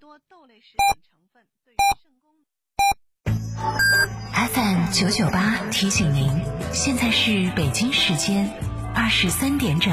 多豆类食品成分对于肾功。FM 九九八提醒您，现在是北京时间二十三点整。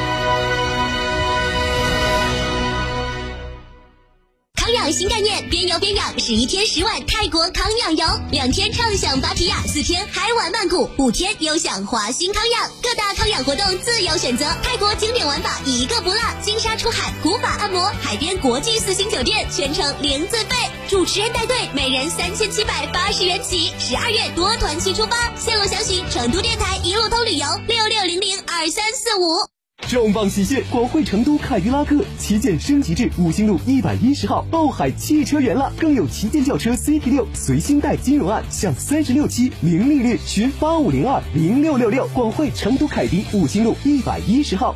康养新概念，边游边养，十一天十晚泰国康养游，两天畅享芭提雅，四天嗨玩曼谷，五天优享华新康养，各大康养活动自由选择，泰国经典玩法一个不落，金沙出海，古法按摩，海边国际四星酒店，全程零自费，主持人带队，每人三千七百八十元起，十二月多团期出发，线路详询成都电台一路通旅游六六零零二三四五。重磅喜讯！广汇成都凯迪拉克旗舰升级至五星路一百一十号爆海汽车园了，更有旗舰轿车 CT 六随心贷金融案享三十六期零利率，询八五零二零六六六。广汇成都凯迪五星路一百一十号。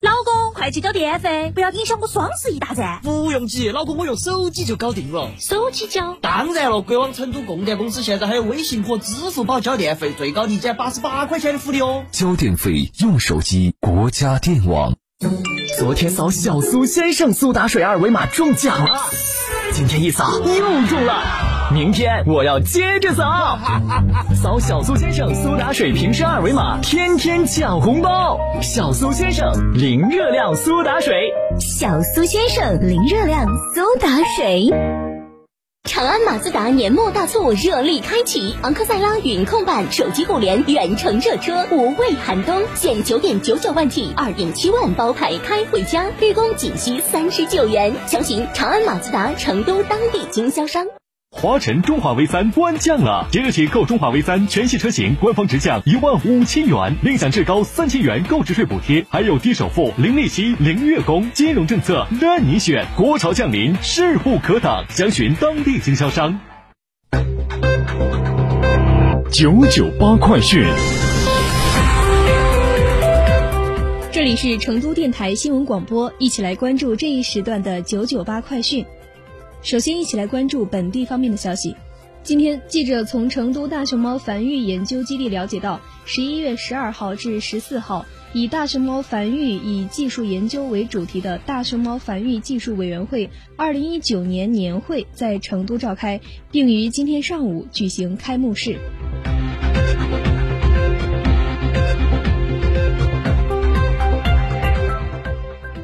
老公，快去交电费，不要影响我双十一大战。不用急，老公我用手机就搞定了。手机交？当然了，国网成都供电公司现在还有微信和支付宝交电费最高立减八十八块钱的福利哦。交电费用手机，国家电网。昨天扫小苏先生苏打水二维码中奖了，今天一扫又中了，明天我要接着扫。扫小苏先生苏打水瓶身二维码，天天抢红包。小苏先生零热量苏打水，小苏先生零热量苏打水。长安马自达年末大促热力开启，昂克赛拉云控版手机互联远程热车，无畏寒冬，现九点九九万起，二点七万包牌开回家，预供仅需三十九元。详询长安马自达成都当地经销商。华晨中华 V 三官降了，即日起购中华 V 三全系车型，官方直降一万五千元，另享至高三千元购置税补贴，还有低首付、零利息、零月供，金融政策任你选。国潮降临，势不可挡，详询当地经销商。九九八快讯。这里是成都电台新闻广播，一起来关注这一时段的九九八快讯。首先，一起来关注本地方面的消息。今天，记者从成都大熊猫繁育研究基地了解到，十一月十二号至十四号，以大熊猫繁育以技术研究为主题的大熊猫繁育技术委员会二零一九年年会在成都召开，并于今天上午举行开幕式。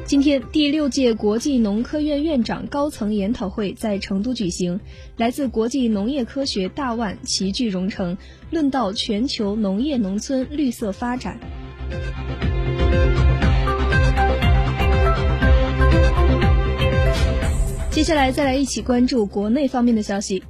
今天，第六届国际农科院院长高层研讨会在成都举行，来自国际农业科学大腕齐聚蓉城，论道全球农业农村绿色发展。接下来，再来一起关注国内方面的消息。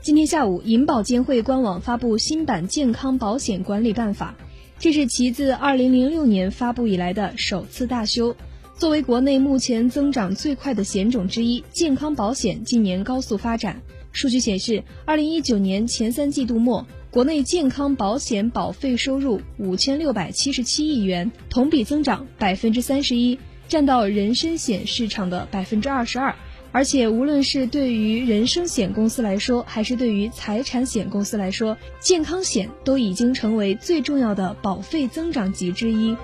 今天下午，银保监会官网发布新版健康保险管理办法，这是其自2006年发布以来的首次大修。作为国内目前增长最快的险种之一，健康保险近年高速发展。数据显示，二零一九年前三季度末，国内健康保险保费收入五千六百七十七亿元，同比增长百分之三十一，占到人身险市场的百分之二十二。而且，无论是对于人身险公司来说，还是对于财产险公司来说，健康险都已经成为最重要的保费增长极之一。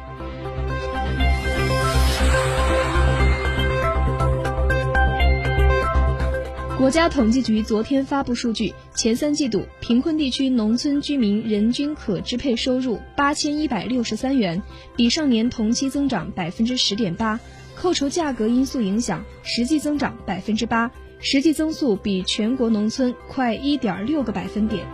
国家统计局昨天发布数据，前三季度贫困地区农村居民人均可支配收入八千一百六十三元，比上年同期增长百分之十点八，扣除价格因素影响，实际增长百分之八，实际增速比全国农村快一点六个百分点。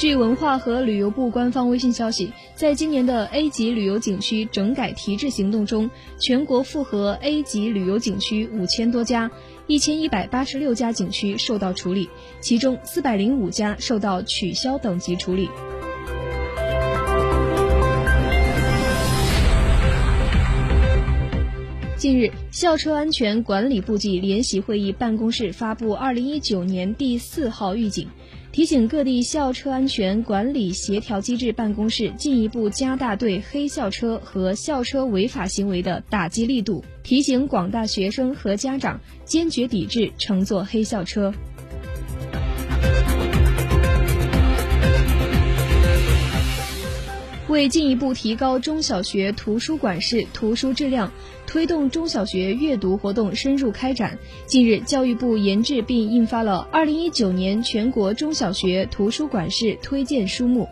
据文化和旅游部官方微信消息，在今年的 A 级旅游景区整改提质行动中，全国复核 A 级旅游景区五千多家，一千一百八十六家景区受到处理，其中四百零五家受到取消等级处理。近日，校车安全管理部际联席会议办公室发布二零一九年第四号预警。提醒各地校车安全管理协调机制办公室进一步加大对黑校车和校车违法行为的打击力度，提醒广大学生和家长坚决抵制乘坐黑校车。为进一步提高中小学图书馆式图书质量，推动中小学阅读活动深入开展，近日，教育部研制并印发了《二零一九年全国中小学图书馆式推荐书目》。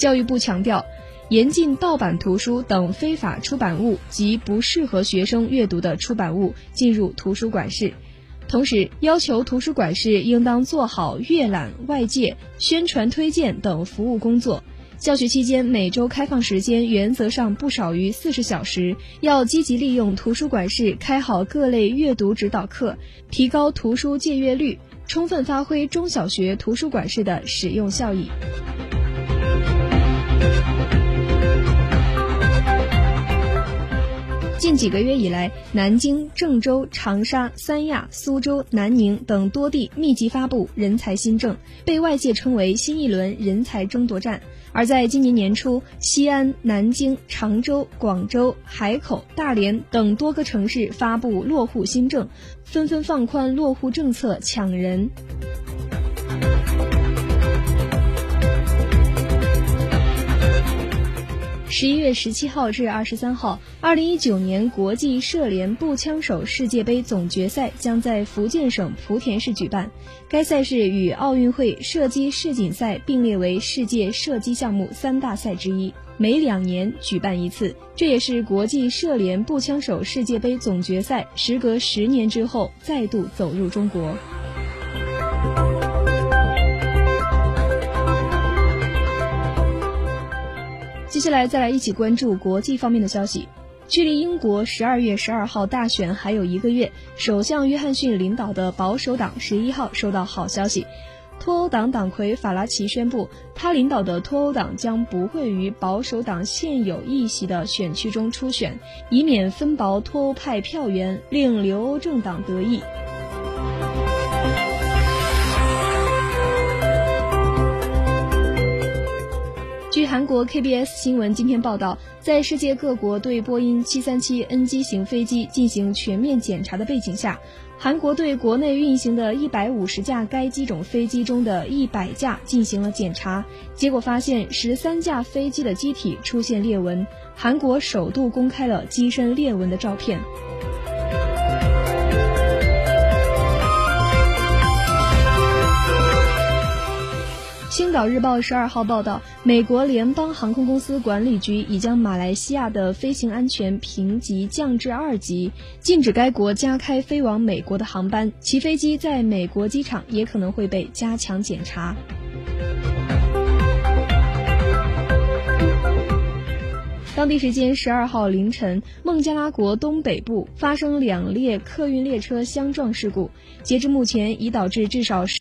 教育部强调，严禁盗版图书等非法出版物及不适合学生阅读的出版物进入图书馆室，同时要求图书馆室应当做好阅览、外界宣传、推荐等服务工作。教学期间，每周开放时间原则上不少于四十小时，要积极利用图书馆室开好各类阅读指导课，提高图书借阅率，充分发挥中小学图书馆室的使用效益。近几个月以来，南京、郑州、长沙、三亚、苏州、南宁等多地密集发布人才新政，被外界称为新一轮人才争夺战。而在今年年初，西安、南京、常州、广州、海口、大连等多个城市发布落户新政，纷纷放宽落户政策，抢人。十一月十七号至二十三号，二零一九年国际射联步枪手世界杯总决赛将在福建省莆田市举办。该赛事与奥运会射击世锦赛并列为世界射击项目三大赛之一，每两年举办一次。这也是国际射联步枪手世界杯总决赛时隔十年之后再度走入中国。接下来再来一起关注国际方面的消息。距离英国十二月十二号大选还有一个月，首相约翰逊领导的保守党十一号收到好消息，脱欧党党魁法拉奇宣布，他领导的脱欧党将不会于保守党现有议席的选区中初选，以免分薄脱欧派票源，令留欧政党得益。据韩国 KBS 新闻今天报道，在世界各国对波音737 NG 型飞机进行全面检查的背景下，韩国对国内运行的一百五十架该机种飞机中的一百架进行了检查，结果发现十三架飞机的机体出现裂纹，韩国首度公开了机身裂纹的照片。青岛日报十二号报道，美国联邦航空公司管理局已将马来西亚的飞行安全评级降至二级，禁止该国加开飞往美国的航班，其飞机在美国机场也可能会被加强检查。当地时间十二号凌晨，孟加拉国东北部发生两列客运列车相撞事故，截至目前已导致至少十。